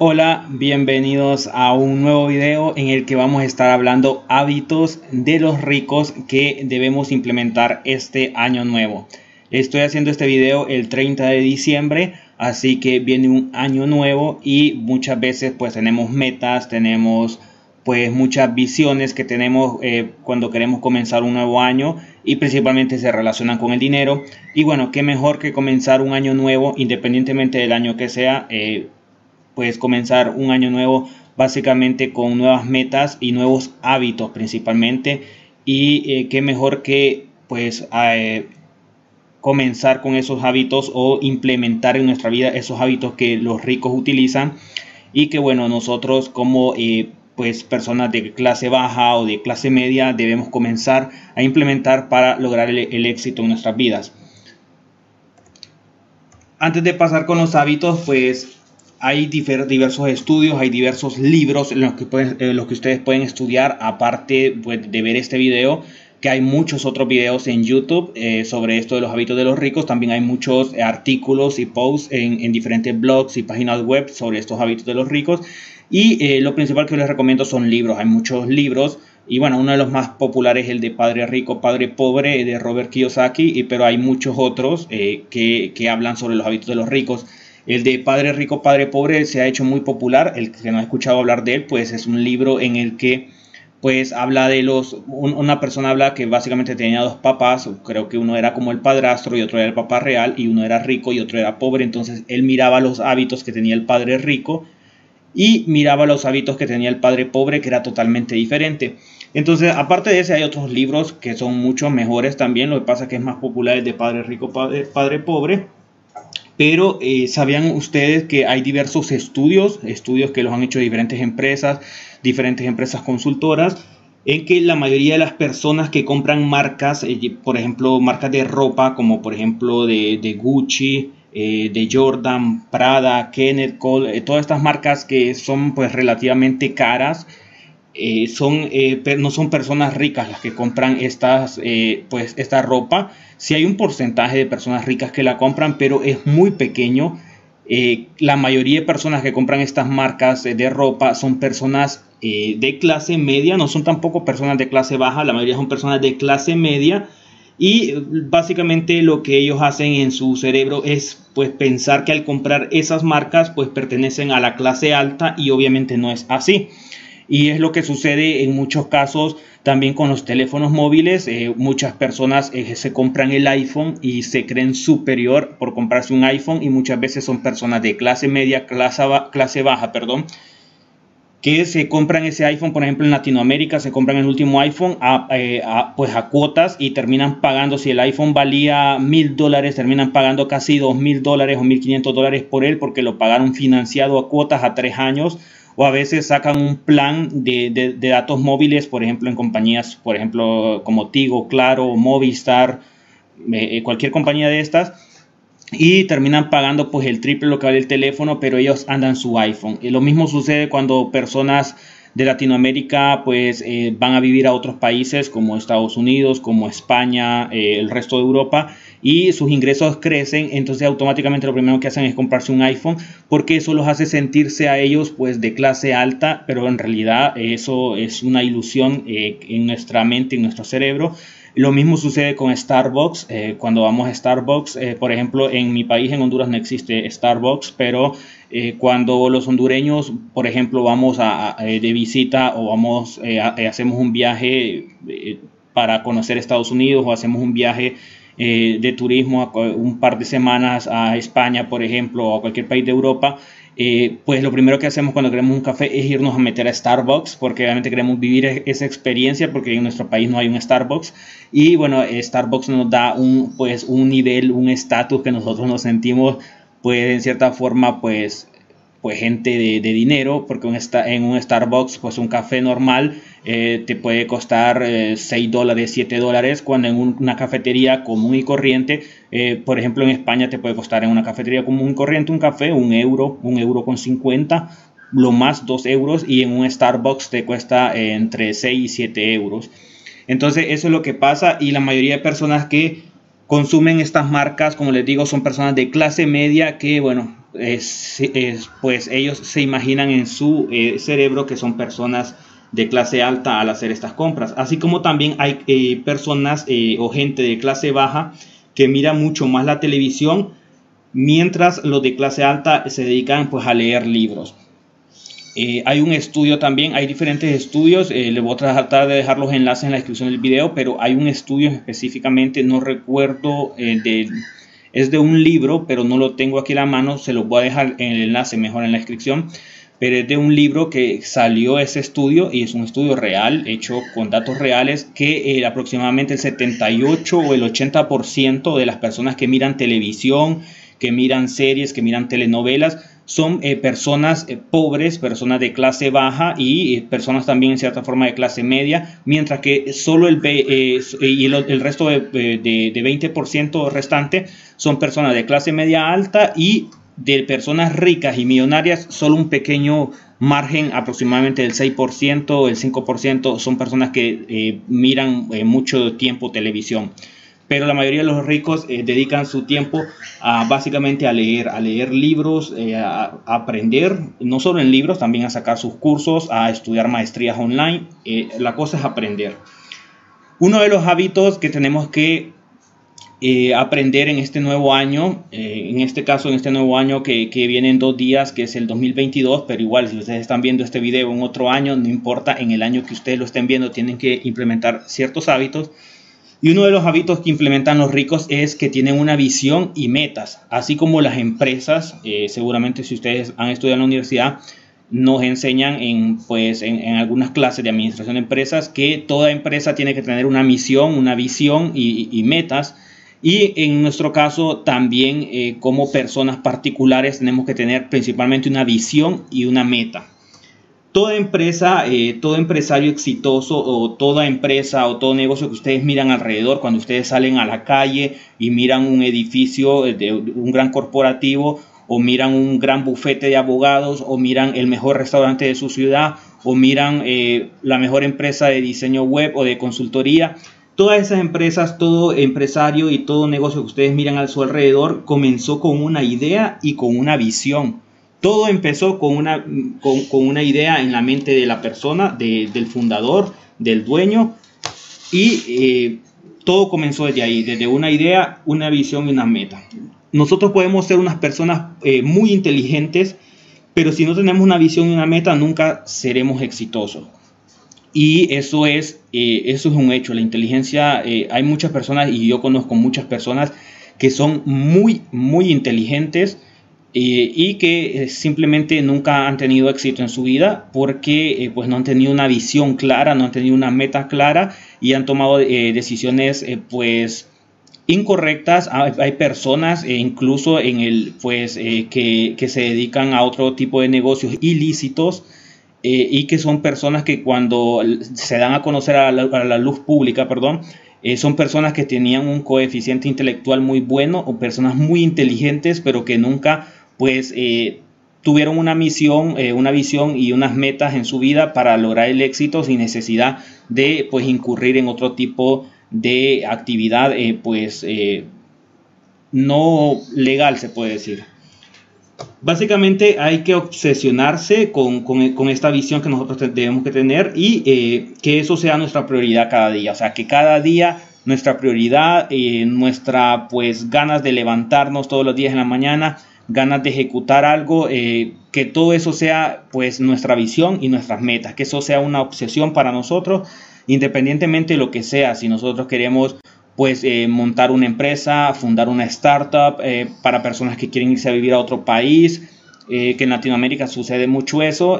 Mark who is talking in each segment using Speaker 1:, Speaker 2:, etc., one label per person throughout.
Speaker 1: Hola, bienvenidos a un nuevo video en el que vamos a estar hablando hábitos de los ricos que debemos implementar este año nuevo. Estoy haciendo este video el 30 de diciembre, así que viene un año nuevo y muchas veces pues tenemos metas, tenemos pues muchas visiones que tenemos eh, cuando queremos comenzar un nuevo año y principalmente se relacionan con el dinero. Y bueno, qué mejor que comenzar un año nuevo independientemente del año que sea. Eh, puedes comenzar un año nuevo básicamente con nuevas metas y nuevos hábitos principalmente. Y eh, qué mejor que pues eh, comenzar con esos hábitos o implementar en nuestra vida esos hábitos que los ricos utilizan y que bueno nosotros como eh, pues personas de clase baja o de clase media debemos comenzar a implementar para lograr el éxito en nuestras vidas. Antes de pasar con los hábitos, pues hay diversos estudios, hay diversos libros en los que, los que ustedes pueden estudiar, aparte pues, de ver este video, que hay muchos otros videos en YouTube eh, sobre esto de los hábitos de los ricos. También hay muchos artículos y posts en, diferentes blogs y páginas web sobre estos hábitos de los ricos. Y eh, lo principal que les recomiendo son libros. Hay muchos libros. Y bueno, uno de los más populares es el de Padre Rico, Padre Pobre de Robert Kiyosaki. Pero hay muchos otros eh, que, que hablan sobre los hábitos de los ricos. El de Padre Rico, Padre Pobre se ha hecho muy popular. El que no ha escuchado hablar de él, pues es un libro en el que pues habla de los una persona habla que básicamente tenía dos papás creo que uno era como el padrastro y otro era el papá real y uno era rico y otro era pobre. Entonces él miraba los hábitos que tenía el padre rico y miraba los hábitos que tenía el padre pobre que era totalmente diferente. Entonces aparte de ese hay otros libros que son mucho mejores también. Lo que pasa es que es más popular el de padre rico padre, padre pobre pero eh, ¿sabían ustedes que hay diversos estudios, estudios que los han hecho diferentes empresas, diferentes empresas consultoras, en que la mayoría de las personas que compran marcas, eh, por ejemplo, marcas de ropa, como por ejemplo de, Gucci, eh, de Jordan, Prada, Kenneth Cole, todas estas marcas que son pues relativamente caras, eh, son, eh, no son personas ricas las que compran estas, eh, pues, esta ropa. Sí hay un porcentaje de personas ricas que la compran, pero es muy pequeño. la mayoría de personas que compran estas marcas de ropa son personas de clase media, no son tampoco personas de clase baja, la mayoría son personas de clase media. Y básicamente lo que ellos hacen en su cerebro es pues pensar que al comprar esas marcas pues pertenecen a la clase alta y obviamente no es así. Y es lo que sucede en muchos casos también con los teléfonos móviles. Eh, muchas personas eh, se compran el iPhone y se creen superior por comprarse un iPhone y muchas veces son personas de clase media, clase, clase baja, perdón, que se compran ese iPhone, por ejemplo en Latinoamérica se compran el último iPhone a, eh, pues a cuotas y terminan pagando, si el iPhone valía mil dólares, terminan pagando casi dos mil dólares o mil quinientos dólares por él porque lo pagaron financiado a cuotas a tres años o a veces sacan un plan de, datos móviles, por ejemplo, en compañías, por ejemplo, como Tigo, Claro, Movistar, eh, eh, cualquier compañía de estas, y terminan pagando pues el triple lo que vale el teléfono, pero ellos andan su iPhone. Y lo mismo sucede cuando personas de Latinoamérica pues eh, van a vivir a otros países como Estados Unidos, como España, el resto de Europa y sus ingresos crecen, entonces automáticamente lo primero que hacen es comprarse un iPhone porque eso los hace sentirse a ellos pues de clase alta, pero en realidad eso es una ilusión eh, en nuestra mente, en nuestro cerebro. Lo mismo sucede con Starbucks. Eh, cuando vamos a Starbucks, eh, por ejemplo, en mi país, en Honduras, no existe Starbucks, pero cuando los hondureños, por ejemplo, vamos a, de visita o vamos, hacemos un viaje para conocer Estados Unidos o hacemos un viaje eh, de turismo un par de semanas a España, por ejemplo, o a cualquier país de Europa, pues lo primero que hacemos cuando queremos un café es irnos a meter a Starbucks, porque obviamente queremos vivir e-, esa experiencia, porque en nuestro país no hay un Starbucks. Y bueno, Starbucks nos da un, pues, un nivel, un estatus que nosotros nos sentimos, pues en cierta forma, pues pues gente de, dinero, porque en un Starbucks, pues un café normal eh, te puede costar 6 eh, dólares, 7 dólares, cuando en una cafetería común y corriente, eh, por ejemplo en España te puede costar en una cafetería común y corriente un café, un euro, un euro con 50, lo más 2 euros, y en un Starbucks te cuesta entre 6 y 7 euros. Entonces eso es lo que pasa y la mayoría de personas que consumen estas marcas, como les digo, son personas de clase media que, bueno, pues ellos se imaginan en su eh, cerebro que son personas de clase alta al hacer estas compras. Así como también hay eh, personas eh, o gente de clase baja que mira mucho más la televisión, mientras los de clase alta se dedican pues a leer libros. Eh, hay un estudio también, hay diferentes estudios, le voy a tratar de dejar los enlaces en la descripción del video, pero hay un estudio específicamente, no recuerdo, es de un libro, pero no lo tengo aquí a la mano, se lo voy a dejar en el enlace mejor en la descripción, pero es de un libro que salió ese estudio y es un estudio real, hecho con datos reales, que eh, aproximadamente el 78 o el 80% de las personas que miran televisión, que miran series, que miran telenovelas, son eh, personas eh, pobres, personas de clase baja y personas también en cierta forma de clase media, mientras que solo el, y el, resto de, de, de 20% restante son personas de clase media alta y de personas ricas y millonarias, solo un pequeño margen, aproximadamente del 6%, el 5%, son personas que eh, miran eh, mucho tiempo televisión. Pero la mayoría de los ricos eh, dedican su tiempo a, básicamente a leer, a leer libros, a, aprender, no solo en libros, también a sacar sus cursos, a estudiar maestrías online. la cosa es aprender. Uno de los hábitos que tenemos que eh, aprender en este nuevo año, eh, en este caso en este nuevo año que, que, viene en dos días, que es el 2022, pero igual si ustedes están viendo este video en otro año, no importa, en el año que ustedes lo estén viendo, tienen que implementar ciertos hábitos. Y uno de los hábitos que implementan los ricos es que tienen una visión y metas, así como las empresas, eh, seguramente si ustedes han estudiado en la universidad, nos enseñan en, pues, en, algunas clases de administración de empresas que toda empresa tiene que tener una misión, una visión y, y metas y en nuestro caso también eh, como personas particulares tenemos que tener principalmente una visión y una meta. Toda empresa, eh, todo empresario exitoso o toda empresa o todo negocio que ustedes miran alrededor, cuando ustedes salen a la calle y miran un edificio de un gran corporativo o miran un gran bufete de abogados o miran el mejor restaurante de su ciudad o miran eh, la mejor empresa de diseño web o de consultoría, Todas esas empresas, todo empresario y todo negocio que ustedes miran a su alrededor comenzó con una idea y con una visión. Todo empezó con una, con, una idea en la mente de la persona, del fundador, del dueño, y eh, todo comenzó desde ahí, desde una idea, una visión y una meta. Nosotros podemos ser unas personas eh, muy inteligentes, pero si no tenemos una visión y una meta, nunca seremos exitosos. Y eso es, eh, eso es un hecho. La inteligencia, hay muchas personas y yo conozco muchas personas que son muy, muy inteligentes eh, y que simplemente nunca han tenido éxito en su vida porque pues no han tenido una visión clara, no han tenido una meta clara y han tomado decisiones pues incorrectas. Hay, personas incluso en el pues que, que se dedican a otro tipo de negocios ilícitos eh, y que son personas que cuando se dan a conocer a la, luz pública, perdón, eh, son personas que tenían un coeficiente intelectual muy bueno o personas muy inteligentes, pero que nunca pues eh, tuvieron una misión, una visión y unas metas en su vida para lograr el éxito sin necesidad de pues incurrir en otro tipo de actividad pues no legal se puede decir. Básicamente hay que obsesionarse con, esta visión que nosotros debemos que tener y eh, que eso sea nuestra prioridad cada día. O sea, que cada día nuestra prioridad, eh, nuestra pues ganas de levantarnos todos los días en la mañana, ganas de ejecutar algo, eh, que todo eso sea pues nuestra visión y nuestras metas, que eso sea una obsesión para nosotros, independientemente de lo que sea, si nosotros queremos pues eh, montar una empresa, fundar una startup eh, para personas que quieren irse a vivir a otro país, que en Latinoamérica sucede mucho eso.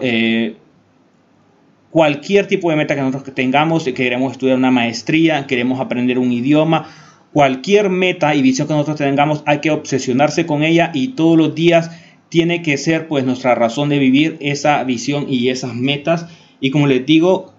Speaker 1: cualquier tipo de meta que nosotros tengamos, que queremos estudiar una maestría, queremos aprender un idioma, cualquier meta y visión que nosotros tengamos, hay que obsesionarse con ella y todos los días tiene que ser pues nuestra razón de vivir esa visión y esas metas. Y como les digo,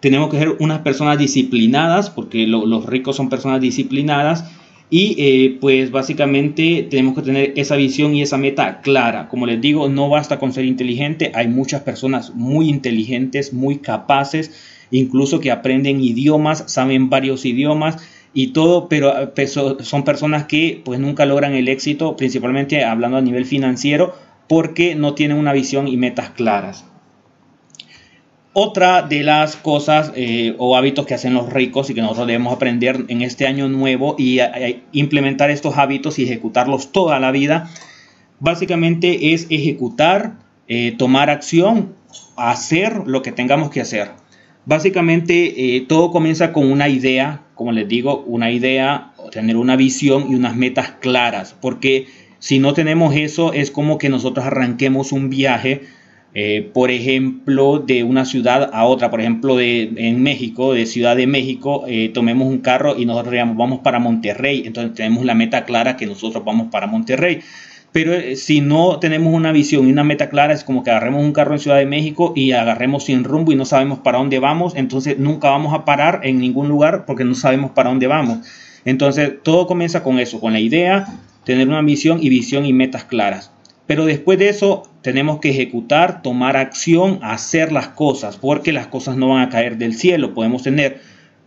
Speaker 1: tenemos que ser unas personas disciplinadas, porque los ricos son personas disciplinadas, y eh, pues básicamente tenemos que tener esa visión y esa meta clara. Como les digo, no basta con ser inteligente, hay muchas personas muy inteligentes, muy capaces, incluso que aprenden idiomas, saben varios idiomas, y todo, pero pues, son personas que pues nunca logran el éxito, principalmente hablando a nivel financiero, porque no tienen una visión y metas claras. Otra de las cosas eh, o hábitos que hacen los ricos y que nosotros debemos aprender en este año nuevo y implementar estos hábitos y ejecutarlos toda la vida, básicamente es ejecutar, eh, tomar acción, hacer lo que tengamos que hacer. Básicamente eh, todo comienza con una idea, como les digo, una idea, tener una visión y unas metas claras, porque si no tenemos eso es como que nosotros arranquemos un viaje eh, por ejemplo, de una ciudad a otra, por ejemplo, de, en México, de Ciudad de México, eh, tomemos un carro y nosotros digamos, vamos para Monterrey, entonces tenemos la meta clara que nosotros vamos para Monterrey. Pero eh, si no tenemos una visión y una meta clara, es como que agarremos un carro en Ciudad de México y agarremos sin rumbo y no sabemos para dónde vamos, entonces nunca vamos a parar en ningún lugar porque no sabemos para dónde vamos. Entonces todo comienza con eso, con la idea, tener una misión y visión y metas claras. Pero después de eso tenemos que ejecutar, tomar acción, hacer las cosas, porque las cosas no van a caer del cielo. Podemos tener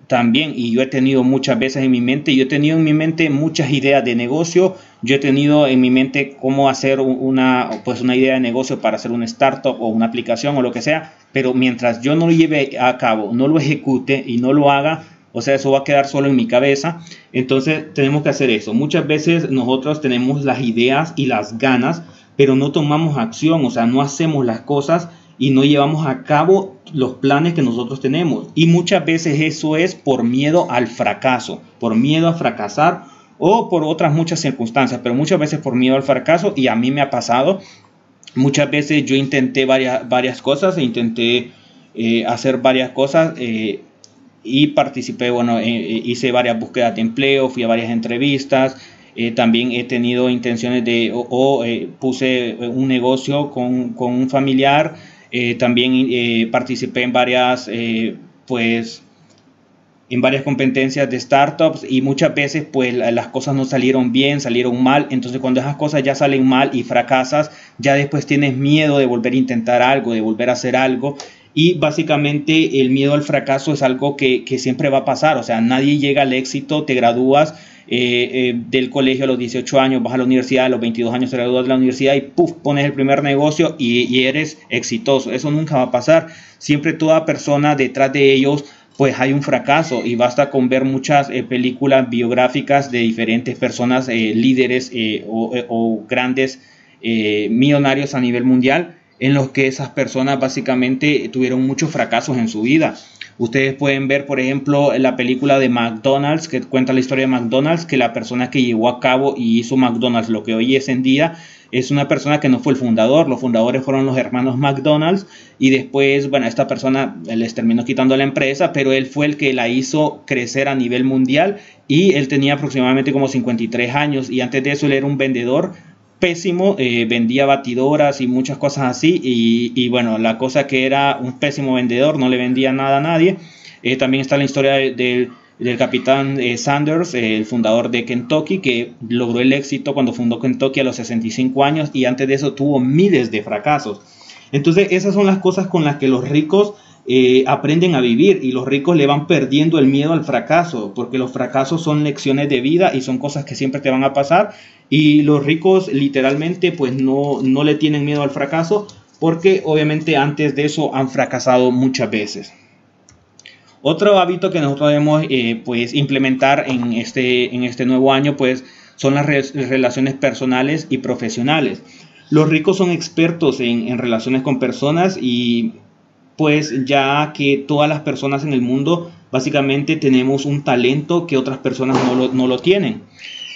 Speaker 1: también, y yo he tenido muchas veces en mi mente, yo he tenido en mi mente muchas ideas de negocio, yo he tenido en mi mente cómo hacer una, pues una idea de negocio para hacer una startup o una aplicación o lo que sea, pero mientras yo no lo lleve a cabo, no lo ejecute y no lo haga, o sea, eso va a quedar solo en mi cabeza. Entonces tenemos que hacer eso. Muchas veces nosotros tenemos las ideas y las ganas, pero no tomamos acción, o sea, no hacemos las cosas y no llevamos a cabo los planes que nosotros tenemos. Y muchas veces eso es por miedo al fracaso, por miedo a fracasar o por otras muchas circunstancias, pero muchas veces por miedo al fracaso y a mí me ha pasado. Muchas veces yo intenté varias, varias cosas, e intenté eh, hacer varias cosas eh, y participé, bueno, eh, hice varias búsquedas de empleo, fui a varias entrevistas, eh, también he tenido intenciones de, o, eh, puse un negocio con, con un familiar, eh, también participé en varias, pues, en varias competencias de startups y muchas veces pues las cosas no salieron bien, salieron mal, entonces cuando esas cosas ya salen mal y fracasas, ya después tienes miedo de volver a intentar algo, de volver a hacer algo. Y básicamente el miedo al fracaso es algo que, que siempre va a pasar, o sea, nadie llega al éxito, te gradúas eh, eh, del colegio a los 18 años, vas a la universidad, a los 22 años te gradúas de la universidad y puff, pones el primer negocio y, eres exitoso. Eso nunca va a pasar. Siempre toda persona detrás de ellos pues hay un fracaso y basta con ver muchas eh, películas biográficas de diferentes personas, líderes o, o, grandes millonarios a nivel mundial, en los que esas personas básicamente tuvieron muchos fracasos en su vida. Ustedes pueden ver, por ejemplo, la película de McDonald's, que cuenta la historia de McDonald's, que la persona que llevó a cabo y hizo McDonald's, lo que hoy es en día, es una persona que no fue el fundador. Los fundadores fueron los hermanos McDonald's y después, bueno, esta persona les terminó quitando la empresa, pero él fue el que la hizo crecer a nivel mundial y él tenía aproximadamente como 53 años y antes de eso él era un vendedor pésimo, eh, vendía batidoras y muchas cosas así y, bueno, la cosa que era un pésimo vendedor, no le vendía nada a nadie. Eh, también está la historia del capitán eh, Sanders, el fundador de Kentucky, que logró el éxito cuando fundó Kentucky a los 65 años y antes de eso tuvo miles de fracasos. Entonces esas son las cosas con las que los ricos aprenden a vivir y los ricos le van perdiendo el miedo al fracaso, porque los fracasos son lecciones de vida y son cosas que siempre te van a pasar y los ricos literalmente pues no, no le tienen miedo al fracaso porque obviamente antes de eso han fracasado muchas veces. Otro hábito que nosotros debemos eh, pues implementar en este, en este nuevo año pues son las relaciones personales y profesionales. Los ricos son expertos en, en relaciones con personas y pues ya que todas las personas en el mundo básicamente tenemos un talento que otras personas no lo, tienen.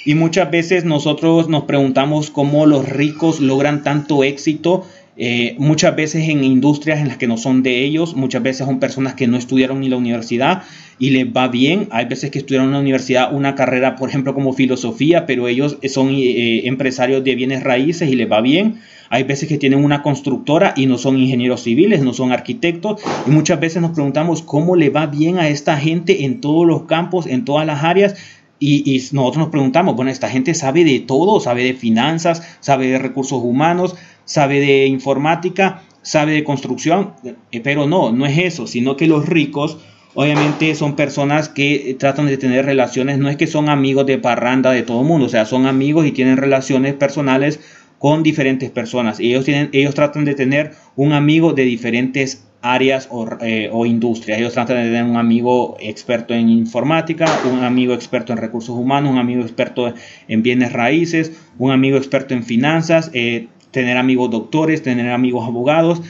Speaker 1: Y muchas veces nosotros nos preguntamos cómo los ricos logran tanto éxito eh, muchas veces en industrias en las que no son de ellos, muchas veces son personas que no estudiaron ni la universidad y les va bien. Hay veces que estudiaron en la universidad una carrera, por ejemplo, como filosofía, pero ellos son eh, empresarios de bienes raíces y les va bien. Hay veces que tienen una constructora y no son ingenieros civiles, no son arquitectos. Y muchas veces nos preguntamos cómo le va bien a esta gente en todos los campos, en todas las áreas. Y, nosotros nos preguntamos, bueno, esta gente sabe de todo, sabe de finanzas, sabe de recursos humanos, sabe de informática, sabe de construcción, eh, pero no, no es eso, sino que los ricos obviamente son personas que tratan de tener relaciones, no es que son amigos de parranda de todo el mundo, o sea, son amigos y tienen relaciones personales con diferentes personas. Ellos, tienen, ellos tratan de tener un amigo de diferentes áreas o, eh, o, industrias. Ellos tratan de tener un amigo experto en informática, un amigo experto en recursos humanos, un amigo experto en bienes raíces, un amigo experto en finanzas, eh, tener amigos doctores, tener amigos abogados.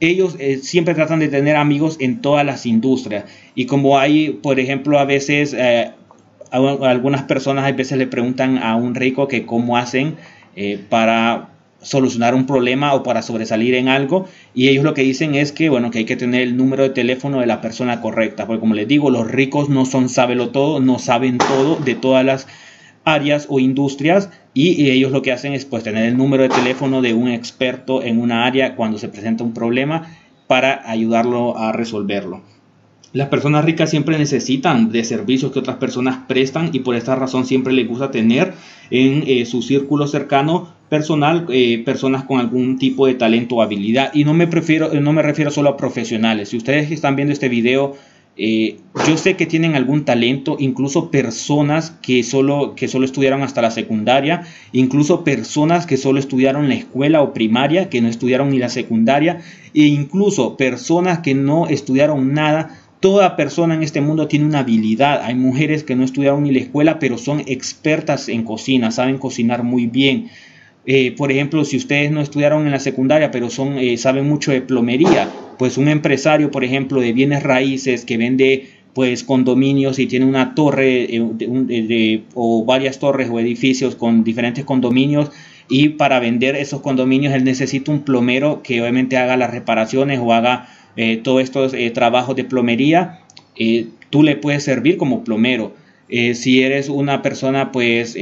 Speaker 1: Ellos eh, siempre tratan de tener amigos en todas las industrias. Y como hay, por ejemplo, a veces, algunas personas a veces le preguntan a un rico que cómo hacen para solucionar un problema o para sobresalir en algo y ellos lo que dicen es que bueno que hay que tener el número de teléfono de la persona correcta porque como les digo los ricos no son sábelo todo no saben todo de todas las áreas o industrias y, ellos lo que hacen es pues tener el número de teléfono de un experto en una área cuando se presenta un problema para ayudarlo a resolverlo. Las personas ricas siempre necesitan de servicios que otras personas prestan y por esta razón siempre les gusta tener en eh, su círculo cercano personal eh, personas con algún tipo de talento o habilidad. Y no me, prefiero, no me refiero solo a profesionales. Si ustedes están viendo este video, eh, yo sé que tienen algún talento, incluso personas que solo, que solo estudiaron hasta la secundaria, incluso personas que solo estudiaron la escuela o primaria, que no estudiaron ni la secundaria, e incluso personas que no estudiaron nada Toda persona en este mundo tiene una habilidad. Hay mujeres que no estudiaron ni la escuela, pero son expertas en cocina, saben cocinar muy bien. Eh, por ejemplo, si ustedes no estudiaron en la secundaria, pero son, eh, saben mucho de plomería, pues un empresario, por ejemplo, de bienes raíces que vende pues condominios y tiene una torre eh, o varias torres o edificios con diferentes condominios y para vender esos condominios él necesita un plomero que obviamente haga las reparaciones o haga todos estos trabajos de plomería, tú le puedes servir como plomero. si eres una persona pues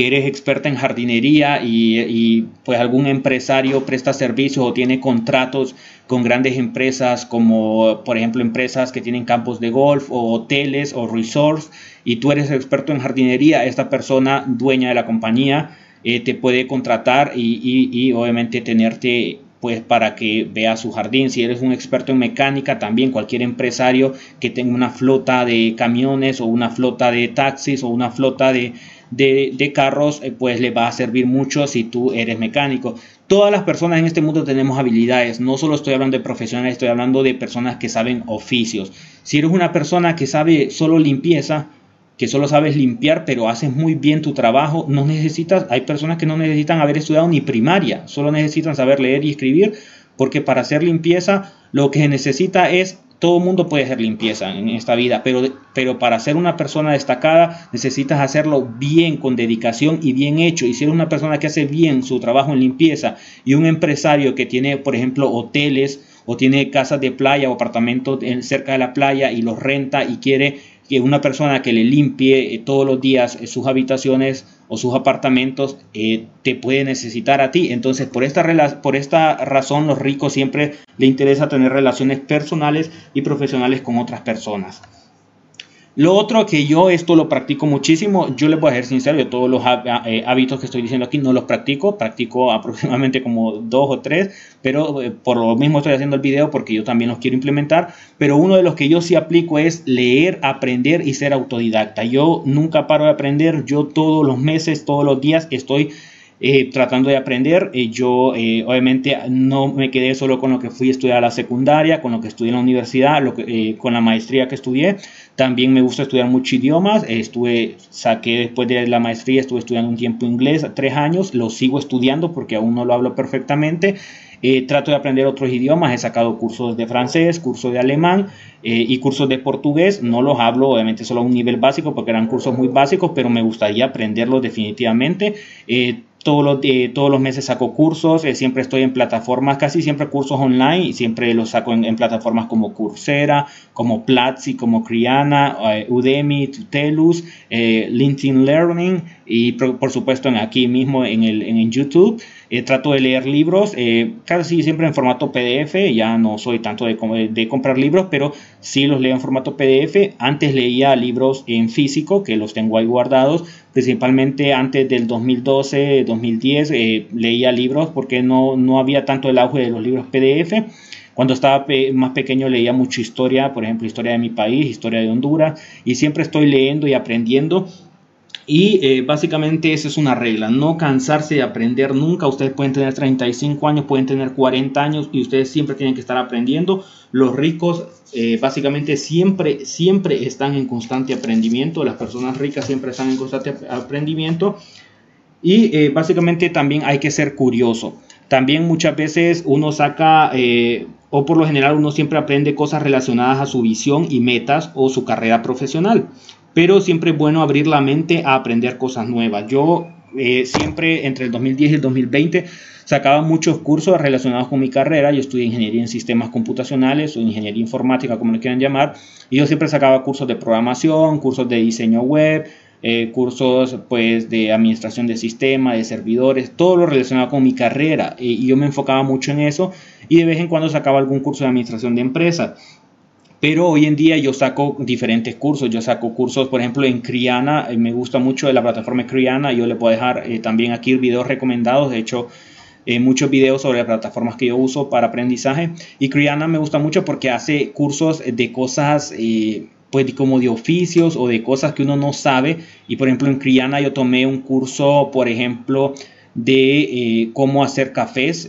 Speaker 1: que eres experta en jardinería y, pues algún empresario presta servicios o tiene contratos con grandes empresas como por ejemplo empresas que tienen campos de golf o hoteles o resorts y tú eres experto en jardinería, esta persona dueña de la compañía te puede contratar y, y obviamente tenerte pues para que vea su jardín. Si eres un experto en mecánica, también cualquier empresario que tenga una flota de camiones o una flota de taxis o una flota de, de, carros, eh, pues le va a servir mucho si tú eres mecánico. Todas las personas en este mundo tenemos habilidades, no solo estoy hablando de profesionales, estoy hablando de personas que saben oficios. Si eres una persona que sabe solo limpieza, que solo sabes limpiar, pero haces muy bien tu trabajo, no necesitas, hay personas que no necesitan haber estudiado ni primaria, solo necesitan saber leer y escribir, porque para hacer limpieza lo que se necesita es, todo el mundo puede hacer limpieza en esta vida, pero, pero para ser una persona destacada necesitas hacerlo bien, con dedicación y bien hecho. Y si eres una persona que hace bien su trabajo en limpieza y un empresario que tiene, por ejemplo, hoteles, o tiene casas de playa o apartamentos cerca de la playa y los renta y quiere que una persona que le limpie eh, todos los días eh, sus habitaciones o sus apartamentos eh, te puede necesitar a ti. Entonces, por esta, por esta razón, los ricos siempre le interesa tener relaciones personales y profesionales con otras personas. Lo otro que yo esto lo practico muchísimo, yo les voy a ser sincero, yo todos los eh, hábitos que estoy diciendo aquí no los practico, practico aproximadamente como dos o tres, pero eh, por lo mismo estoy haciendo el video porque yo también los quiero implementar, pero uno de los que yo sí aplico es leer, aprender y ser autodidacta. Yo nunca paro de aprender, yo todos los meses, todos los días estoy eh, tratando de aprender. Eh, yo eh, obviamente no me quedé solo con lo que fui a estudiar a la secundaria, con lo que estudié en la universidad, lo que, con la maestría que estudié. También me gusta estudiar muchos idiomas. estuve, saqué después de la maestría, estuve estudiando un tiempo inglés, tres años. Lo sigo estudiando porque aún no lo hablo perfectamente. trato de aprender otros idiomas, he sacado cursos de francés, cursos de alemán y cursos de portugués. No los hablo, obviamente, solo a un nivel básico porque eran cursos muy básicos, pero me gustaría aprenderlos definitivamente. Todos los, eh, todos los meses saco cursos, eh, siempre estoy en plataformas, casi siempre cursos online y siempre los saco en, plataformas como Coursera, como Platzi, como Criana, eh, Udemy, Tutelus, LinkedIn Learning y por, supuesto en aquí mismo en, el, en YouTube. Trato de leer libros, casi siempre en formato PDF, ya no soy tanto de, de, comprar libros, pero sí los leo en formato PDF. Antes leía libros en físico, que los tengo ahí guardados, principalmente antes del 2012, 2010, leía libros porque no, no había tanto el auge de los libros PDF Cuando estaba más pequeño leía mucha historia, por ejemplo, historia de mi país, historia de Honduras, y siempre estoy leyendo y aprendiendo y eh, básicamente esa es una regla, no cansarse de aprender nunca. Ustedes pueden tener 35 años, pueden tener 40 años y ustedes siempre tienen que estar aprendiendo. Los ricos eh, básicamente siempre, siempre están en constante aprendimiento. Las personas ricas siempre están en constante aprendimiento. Y eh, básicamente también hay que ser curioso. También muchas veces uno saca, o por lo general uno siempre aprende cosas relacionadas a su visión y metas o su carrera profesional pero siempre es bueno abrir la mente a aprender cosas nuevas. Yo eh, siempre entre el 2010 y el 2020 sacaba muchos cursos relacionados con mi carrera. Yo estudié ingeniería en sistemas computacionales o ingeniería informática, como lo quieran llamar, y yo siempre sacaba cursos de programación, cursos de diseño web, eh, cursos pues de administración de sistemas, de servidores, todo lo relacionado con mi carrera. y yo me enfocaba mucho en eso y de vez en cuando sacaba algún curso de administración de empresas. Pero hoy en día yo saco diferentes cursos. Yo saco cursos, por ejemplo, en Criana. Eh, me gusta mucho de la plataforma Criana. Yo le puedo dejar eh, también aquí videos recomendados. De hecho, eh, muchos videos sobre las plataformas que yo uso para aprendizaje. Y Criana me gusta mucho porque hace cursos de cosas, pues como de oficios o de cosas que uno no sabe. Y por ejemplo, en Criana yo tomé un curso, por ejemplo, de cómo hacer cafés,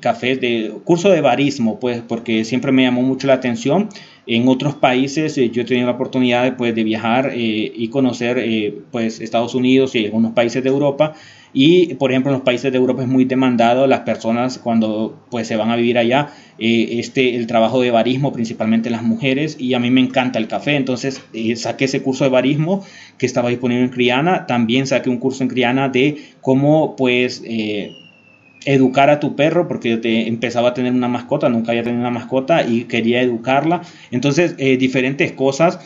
Speaker 1: cafés de curso de barismo, pues porque siempre me llamó mucho la atención en otros países eh, yo he tenido la oportunidad de, pues, de viajar eh, y conocer eh, pues, Estados Unidos y algunos países de Europa. Y, por ejemplo, en los países de Europa es muy demandado las personas cuando pues, se van a vivir allá, este, el trabajo de barismo, principalmente las mujeres. Y a mí me encanta el café, entonces saqué ese curso de barismo que estaba disponible en Criana. También saqué un curso en Criana de cómo pues educar a tu perro porque te empezaba a tener una mascota, nunca había tenido una mascota y quería educarla. Entonces, eh, diferentes cosas.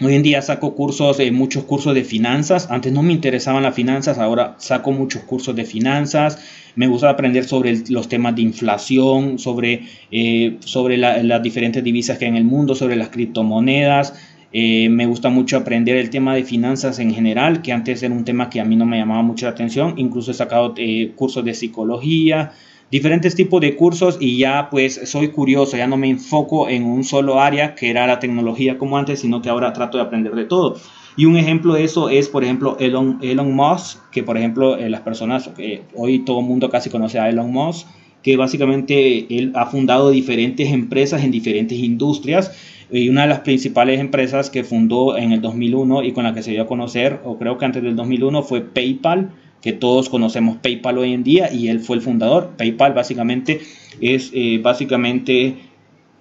Speaker 1: Hoy en día saco cursos, eh, muchos cursos de finanzas. Antes no me interesaban las finanzas, ahora saco muchos cursos de finanzas. Me gusta aprender sobre los temas de inflación, sobre, eh, sobre las diferentes divisas que hay en el mundo, sobre las criptomonedas. Eh, me gusta mucho aprender el tema de finanzas en general, que antes era un tema que a mí no me llamaba mucho la atención. Incluso he sacado eh, cursos de psicología, diferentes tipos de cursos y ya pues soy curioso, ya no me enfoco en un solo área que era la tecnología como antes, sino que ahora trato de aprender de todo. Y un ejemplo de eso es, por ejemplo, Elon, Elon Musk, que por ejemplo eh, las personas, hoy todo el mundo casi conoce a Elon Musk, que básicamente él ha fundado diferentes empresas en diferentes industrias y una de las principales empresas que fundó en el 2001 y con la que se dio a conocer, o creo que antes del 2001, fue PayPal, que todos conocemos PayPal hoy en día y él fue el fundador. PayPal básicamente es eh, básicamente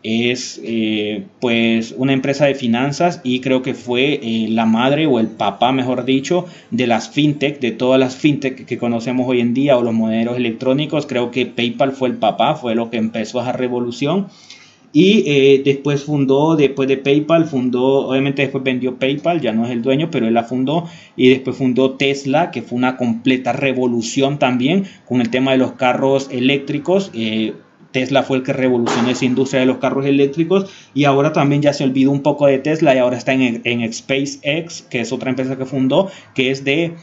Speaker 1: es eh, pues una empresa de finanzas y creo que fue eh, la madre o el papá mejor dicho de las fintech de todas las fintech que conocemos hoy en día o los modelos electrónicos creo que PayPal fue el papá fue lo que empezó esa revolución y eh, después fundó, después de PayPal, fundó, obviamente después vendió PayPal, ya no es el dueño, pero él la fundó. Y después fundó Tesla, que fue una completa revolución también con el tema de los carros eléctricos. Eh, Tesla fue el que revolucionó esa industria de los carros eléctricos y ahora también ya se olvidó un poco de Tesla y ahora está en, en SpaceX, que es otra empresa que fundó, que es de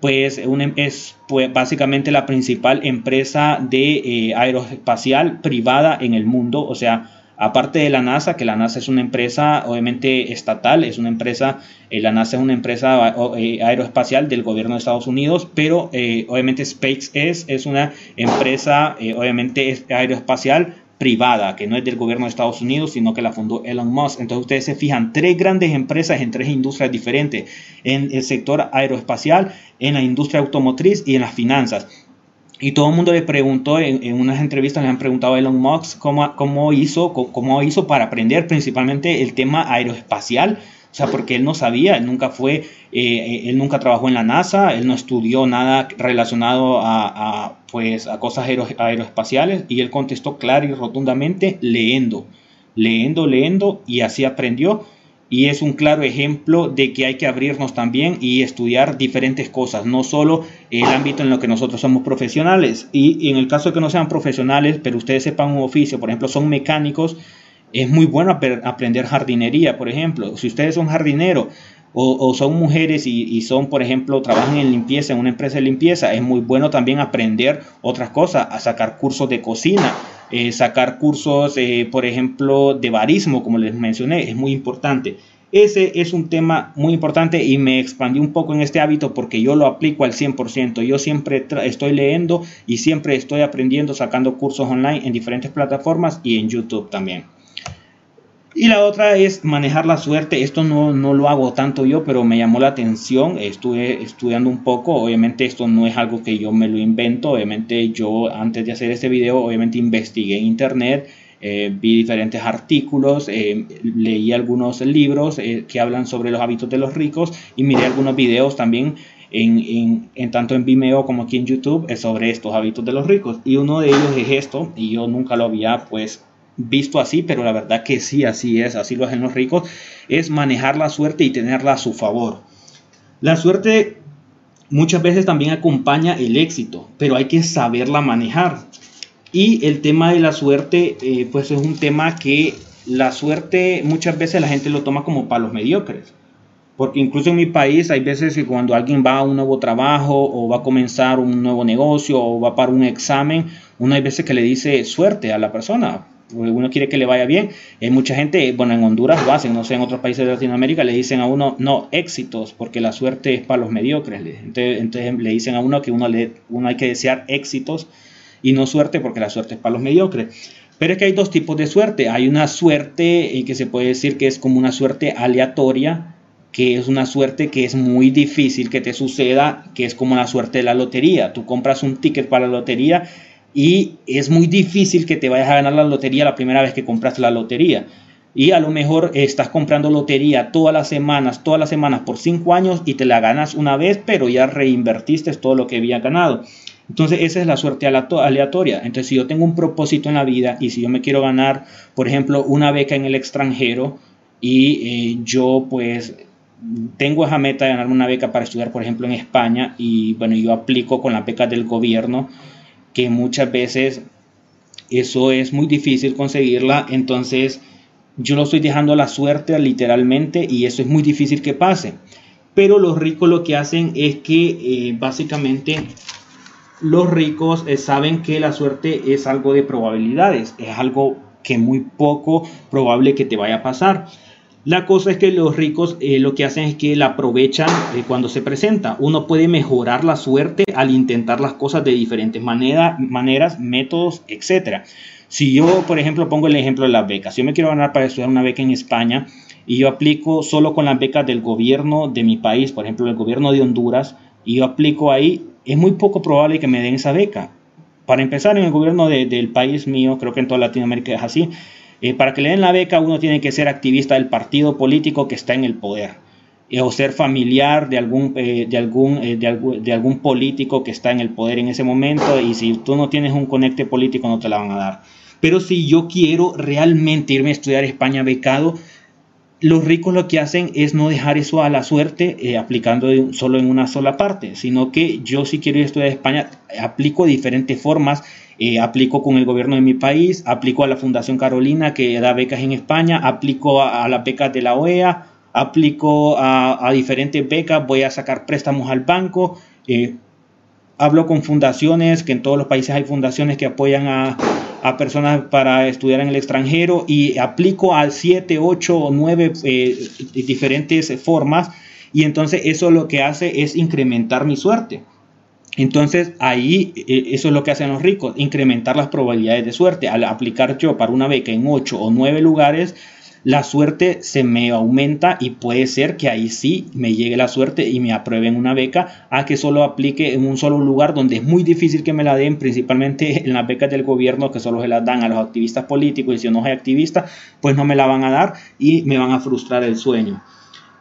Speaker 1: pues es pues, básicamente la principal empresa de eh, aeroespacial privada en el mundo, o sea, Aparte de la NASA, que la NASA es una empresa obviamente estatal, es una empresa, eh, la NASA es una empresa eh, aeroespacial del gobierno de Estados Unidos, pero eh, obviamente SpaceX es una empresa obviamente aeroespacial privada, que no es del gobierno de Estados Unidos, sino que la fundó Elon Musk. Entonces ustedes se fijan, tres grandes empresas en tres industrias diferentes, en el sector aeroespacial, en la industria automotriz y en las finanzas. Y todo el mundo le preguntó, en, unas entrevistas le han preguntado a Elon Musk cómo, cómo, hizo, cómo, hizo para aprender principalmente el tema aeroespacial. O sea, porque él no sabía, él nunca fue, eh, él nunca trabajó en la NASA, él no estudió nada relacionado a, pues, a cosas aeroespaciales y él contestó claro y rotundamente leyendo, leyendo, leyendo y así aprendió y es un claro ejemplo de que hay que abrirnos también y estudiar diferentes cosas, no solo el ámbito en lo que nosotros somos profesionales. Y, en el caso de que no sean profesionales, pero ustedes sepan un oficio, por ejemplo, son mecánicos, es muy bueno aprender jardinería, por ejemplo. Si ustedes son jardineros, o, son mujeres y, son, por ejemplo, trabajan en limpieza, en una empresa de limpieza, es muy bueno también aprender otras cosas, a sacar cursos de cocina, eh, sacar cursos, eh, por ejemplo, de barismo, como les mencioné, es muy importante. Ese es un tema muy importante y me expandí un poco en este hábito porque yo lo aplico al 100%. Yo siempre estoy leyendo y siempre estoy aprendiendo, sacando cursos online en diferentes plataformas y en YouTube también. Y la otra es manejar la suerte. Esto no, no, lo hago tanto yo, pero me llamó la atención. Estuve estudiando un poco. Obviamente esto no es algo que yo me lo invento. Obviamente yo antes de hacer este video, obviamente investigué en internet. Eh, vi diferentes artículos, eh, leí algunos libros eh, que hablan sobre los hábitos de los ricos y miré algunos videos también en, en, en, tanto en Vimeo como aquí en YouTube sobre estos hábitos de los ricos. Y uno de ellos es esto, y yo nunca lo había pues visto así, pero la verdad que sí, así es, así lo hacen los ricos, es manejar la suerte y tenerla a su favor. La suerte muchas veces también acompaña el éxito, pero hay que saberla manejar. Y el tema de la suerte, eh, pues es un tema que la suerte muchas veces la gente lo toma como palos mediocres. Porque incluso en mi país hay veces que cuando alguien va a un nuevo trabajo o va a comenzar un nuevo negocio o va para un examen, uno hay veces que le dice suerte a la persona uno quiere que le vaya bien. Hay mucha gente, bueno, en Honduras lo hacen, no sé, en otros países de Latinoamérica le dicen a uno, no, éxitos, porque la suerte es para los mediocres. Entonces, le dicen a uno que uno, le, uno hay que desear éxitos y no suerte, porque la suerte es para los mediocres. Pero es que hay dos tipos de suerte. Hay una suerte que se puede decir que es como una suerte aleatoria, que es una suerte que es muy difícil que te suceda, que es como la suerte de la lotería. Tú compras un ticket para la lotería y es muy difícil que te vayas a ganar la lotería la primera vez que compras la lotería. Y a lo mejor estás comprando lotería todas las semanas, todas las semanas por cinco años y te la ganas una vez, pero ya reinvertiste todo lo que había ganado. Entonces esa es la suerte aleatoria. Entonces si yo tengo un propósito en la vida y si yo me quiero ganar, por ejemplo, una beca en el extranjero y eh, yo pues tengo esa meta de ganarme una beca para estudiar, por ejemplo, en España y bueno, yo aplico con la beca del gobierno que muchas veces eso es muy difícil conseguirla, entonces yo lo estoy dejando a la suerte literalmente y eso es muy difícil que pase. Pero los ricos lo que hacen es que eh, básicamente los ricos eh, saben que la suerte es algo de probabilidades, es algo que muy poco probable que te vaya a pasar. La cosa es que los ricos eh, lo que hacen es que la aprovechan eh, cuando se presenta. Uno puede mejorar la suerte al intentar las cosas de diferentes maneras, métodos, etc. Si yo, por ejemplo, pongo el ejemplo de las becas. Si yo me quiero ganar para estudiar una beca en España y yo aplico solo con las becas del gobierno de mi país, por ejemplo, el gobierno de Honduras, y yo aplico ahí, es muy poco probable que me den esa beca. Para empezar, en el gobierno del país mío, creo que en toda Latinoamérica es así, eh, para que le den la beca uno tiene que ser activista del partido político que está en el poder eh, o ser familiar de algún, eh, de, algún, de, algún, de, algún, político que está en el poder en ese momento y si tú no tienes un conecte político no te la van a dar. Pero si yo quiero realmente irme a estudiar España becado, los ricos lo que hacen es no dejar eso a la suerte aplicando solo en una sola parte, sino que yo si quiero estudiar España aplico diferentes formas. Eh, aplico con el gobierno de mi país, aplico a la Fundación Carolina que da becas en España, aplico a, las becas de la OEA, aplico a, diferentes becas, voy a sacar préstamos al banco, eh, hablo con fundaciones, que en todos los países hay fundaciones que apoyan a, personas para estudiar en el extranjero y aplico a 7, 8 o 9 eh, diferentes formas y entonces eso lo que hace es incrementar mi suerte. Entonces ahí eh, eso es lo que hacen los ricos, incrementar las probabilidades de suerte. Al aplicar yo para una beca en 8 o 9 lugares, la suerte se me aumenta y puede ser que ahí sí me llegue la suerte y me aprueben una beca a que solo aplique en un solo lugar donde es muy difícil que me la den, principalmente en las becas del gobierno que solo se las dan a los activistas políticos y si no soy activista, pues no me la van a dar y me van a frustrar el sueño.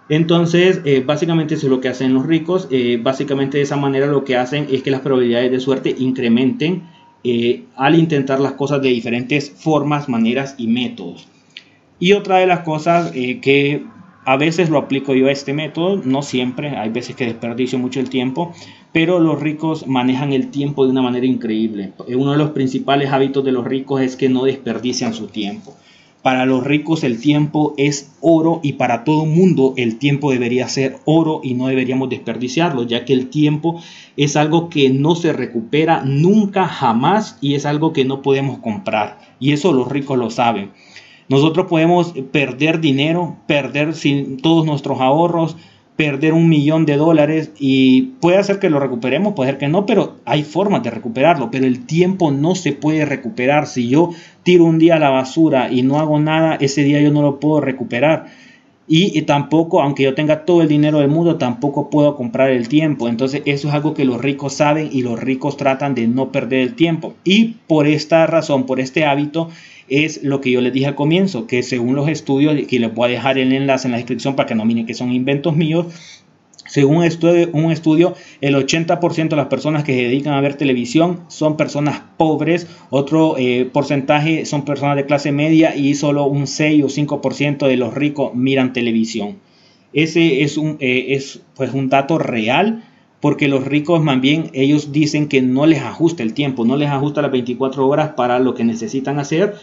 Speaker 1: Entonces, eh, básicamente eso es lo que hacen los ricos. Eh, básicamente de esa manera lo que hacen es que las probabilidades de suerte incrementen eh, al intentar las cosas de diferentes formas, maneras y métodos. Y otra de las cosas que a veces lo aplico yo a este método, no siempre, hay veces que desperdicio mucho el tiempo, pero los ricos manejan el tiempo de una manera increíble. Uno de los principales hábitos de los ricos es que no desperdician su tiempo. Para los ricos el tiempo es oro y para todo mundo el tiempo debería ser oro y no deberíamos desperdiciarlo, ya que el tiempo es algo que no se recupera nunca jamás y es algo que no podemos comprar. Y eso los ricos lo saben. Nosotros podemos perder dinero, perder todos nuestros ahorros, perder un millón de dólares y puede hacer que lo recuperemos, puede ser que no, pero hay formas de recuperarlo, pero el tiempo no se puede recuperar. Si yo tiro un día a la basura y no hago nada, ese día yo no lo puedo recuperar. Y, tampoco, aunque yo tenga todo el dinero del mundo, tampoco puedo comprar el tiempo. Entonces eso es algo que los ricos saben y los ricos tratan de no perder el tiempo. Y por esta razón, por este hábito, es lo que yo les dije al comienzo, que según los estudios, que les voy a dejar el enlace en la descripción para que no miren que son inventos míos, según un estudio, un estudio, el 80% de las personas que se dedican a ver televisión son personas pobres, otro eh, porcentaje son personas de clase media y solo un 6 o 5% de los ricos miran televisión. Ese es un, eh, es, pues, un dato real porque los ricos más bien ellos dicen que no les ajusta el tiempo, no les ajusta las 24 horas para lo que necesitan hacer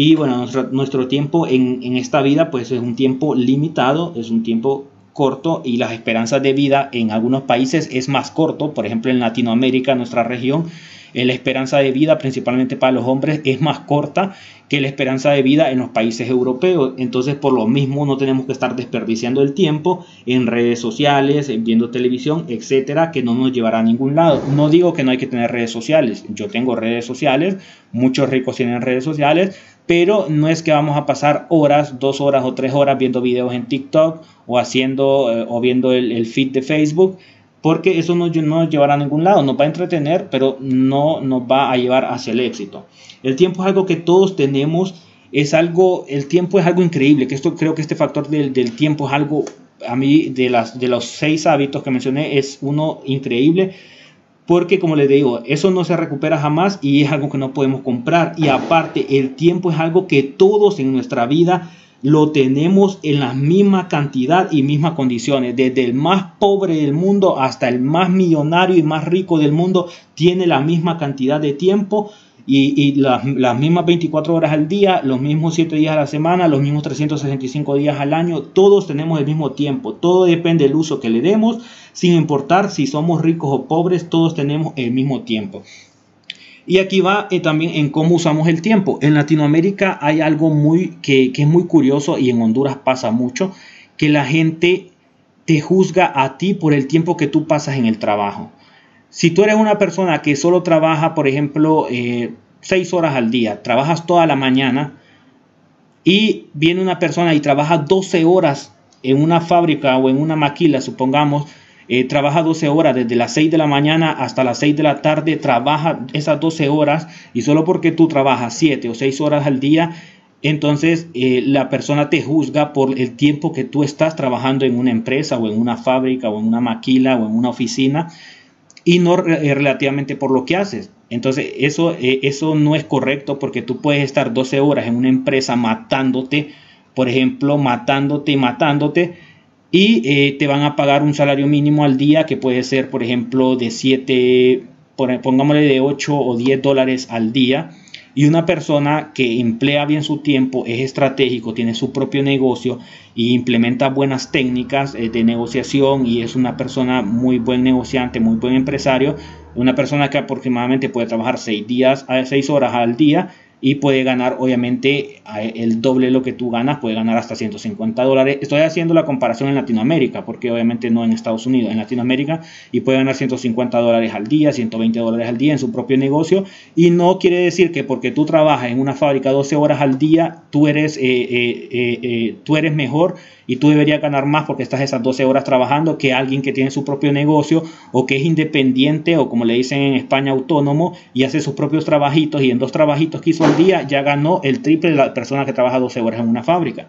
Speaker 1: y bueno, nuestro, tiempo en, en, esta vida pues es un tiempo limitado, es un tiempo corto y las esperanzas de vida en algunos países es más corto, por ejemplo en Latinoamérica, nuestra región, eh, la esperanza de vida principalmente para los hombres es más corta que la esperanza de vida en los países europeos. Entonces, por lo mismo, no tenemos que estar desperdiciando el tiempo en redes sociales, viendo televisión, etcétera, que no nos llevará a ningún lado. No digo que no hay que tener redes sociales. Yo tengo redes sociales, muchos ricos tienen redes sociales, pero no es que vamos a pasar horas, dos horas o tres horas viendo videos en TikTok o haciendo eh, o viendo el, feed de Facebook porque eso no, nos llevará a ningún lado, nos va a entretener, pero no nos va a llevar hacia el éxito. El tiempo es algo que todos tenemos, es algo, el tiempo es algo increíble, que esto creo que este factor del, tiempo es algo, a mí de, las, de los seis hábitos que mencioné, es uno increíble, porque como les digo, eso no se recupera jamás y es algo que no podemos comprar. Y aparte, el tiempo es algo que todos en nuestra vida lo tenemos en la misma cantidad y mismas condiciones. Desde el más pobre del mundo hasta el más millonario y más rico del mundo tiene la misma cantidad de tiempo y, las, mismas 24 horas al día, los mismos 7 días a la semana, los mismos 365 días al año. Todos tenemos el mismo tiempo. Todo depende del uso que le demos. Sin importar si somos ricos o pobres, todos tenemos el mismo tiempo. Y aquí va eh, también en cómo usamos el tiempo. En Latinoamérica hay algo muy que, es muy curioso y en Honduras pasa mucho, que la gente te juzga a ti por el tiempo que tú pasas en el trabajo. Si tú eres una persona que solo trabaja, por ejemplo, eh, seis horas al día, trabajas toda la mañana y viene una persona y trabaja 12 horas en una fábrica o en una maquila, supongamos, eh, trabaja 12 horas desde las 6 de la mañana hasta las 6 de la tarde, trabaja esas 12 horas y solo porque tú trabajas 7 o 6 horas al día, entonces eh, la persona te juzga por el tiempo que tú estás trabajando en una empresa o en una fábrica o en una maquila o en una oficina y no eh, relativamente por lo que haces. Entonces eso, eso no es correcto porque tú puedes estar 12 horas en una empresa matándote, por ejemplo, matándote y matándote y eh, te van a pagar un salario mínimo al día que puede ser, por ejemplo, de 7, pongámosle de 8 o 10 dólares al día. Y una persona que emplea bien su tiempo, es estratégico, tiene su propio negocio y implementa buenas técnicas eh, de negociación y es una persona muy buen negociante, muy buen empresario, una persona que aproximadamente puede trabajar 6 días a 6 horas al día y puede ganar obviamente el doble lo que tú ganas, puede ganar hasta 150 dólares. Estoy haciendo la comparación en Latinoamérica, porque obviamente no en Estados Unidos, en Latinoamérica, y puede ganar 150 dólares al día, 120 dólares al día en su propio negocio. Y no quiere decir que porque tú trabajas en una fábrica 12 horas al día, tú eres, eh, eh, eh, tú eres mejor y tú deberías ganar más porque estás esas 12 horas trabajando que alguien que tiene su propio negocio o que es independiente o como le dicen en España autónomo y hace sus propios trabajitos y en dos trabajitos que hizo al día ya ganó el triple de la persona que trabaja 12 horas en una fábrica.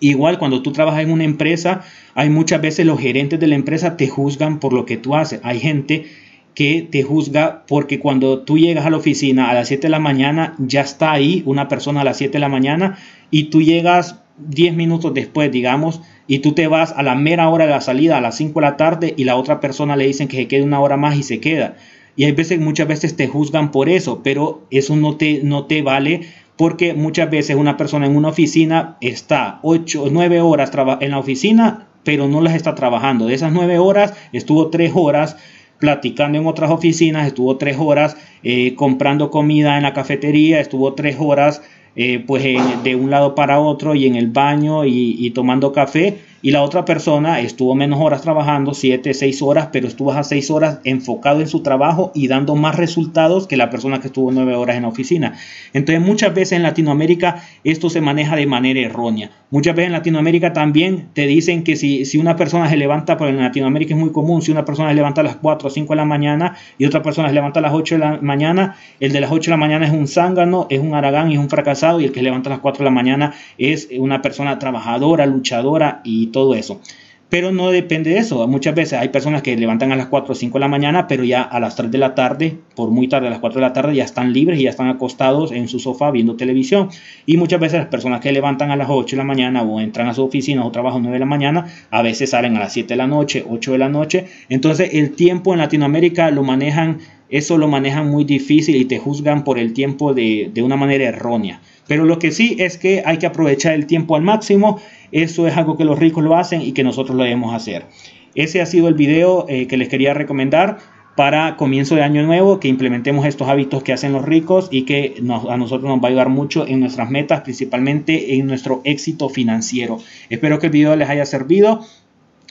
Speaker 1: Igual cuando tú trabajas en una empresa, hay muchas veces los gerentes de la empresa te juzgan por lo que tú haces. Hay gente que te juzga porque cuando tú llegas a la oficina a las 7 de la mañana, ya está ahí una persona a las 7 de la mañana y tú llegas 10 minutos después, digamos, y tú te vas a la mera hora de la salida, a las 5 de la tarde, y la otra persona le dicen que se quede una hora más y se queda. Y hay veces, muchas veces te juzgan por eso, pero eso no te, no te vale porque muchas veces una persona en una oficina está 8 o 9 horas en la oficina, pero no las está trabajando. De esas 9 horas estuvo 3 horas platicando en otras oficinas, estuvo 3 horas eh, comprando comida en la cafetería, estuvo 3 horas eh, pues de un lado para otro y en el baño y tomando café y la otra persona estuvo menos horas trabajando, 7, 6 horas, pero estuvo a 6 horas enfocado en su trabajo y dando más resultados que la persona que estuvo 9 horas en la oficina. Entonces muchas veces en Latinoamérica esto se maneja de manera errónea. Muchas veces en Latinoamérica también te dicen que si, si una persona se levanta, porque en Latinoamérica es muy común, si una persona se levanta a las 4 o 5 de la mañana y otra persona se levanta a las 8 de la mañana, el de las 8 de la mañana es un zángano, es un aragán y es un fracasado y el que se levanta a las 4 de la mañana es una persona trabajadora, luchadora y todo eso. Pero no depende de eso. Muchas veces hay personas que levantan a las 4 o 5 de la mañana, pero ya a las 3 de la tarde, por muy tarde a las 4 de la tarde, ya están libres y ya están acostados en su sofá viendo televisión. Y muchas veces las personas que levantan a las 8 de la mañana o entran a su oficina o trabajan a 9 de la mañana, a veces salen a las 7 de la noche, 8 de la noche. Entonces el tiempo en Latinoamérica lo manejan, eso lo manejan muy difícil y te juzgan por el tiempo de, de una manera errónea. Pero lo que sí es que hay que aprovechar el tiempo al máximo. Eso es algo que los ricos lo hacen y que nosotros lo debemos hacer. Ese ha sido el video eh, que les quería recomendar para comienzo de año nuevo, que implementemos estos hábitos que hacen los ricos y que a nosotros nos va a ayudar mucho en nuestras metas, principalmente en nuestro éxito financiero. Espero que el video les haya servido.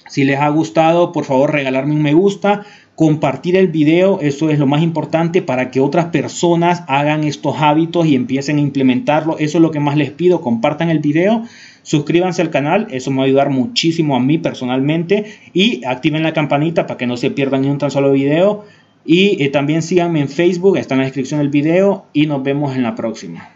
Speaker 1: Si les ha gustado, por favor regalarme un me gusta, compartir el video, eso es lo más importante para que otras personas hagan estos hábitos y empiecen a implementarlo. Eso es lo que más les pido, compartan el video, suscríbanse al canal, eso me va a ayudar muchísimo a mí personalmente y activen la campanita para que no se pierdan ni un tan solo video. Y eh, también síganme en Facebook, está en la descripción del video y nos vemos en la próxima.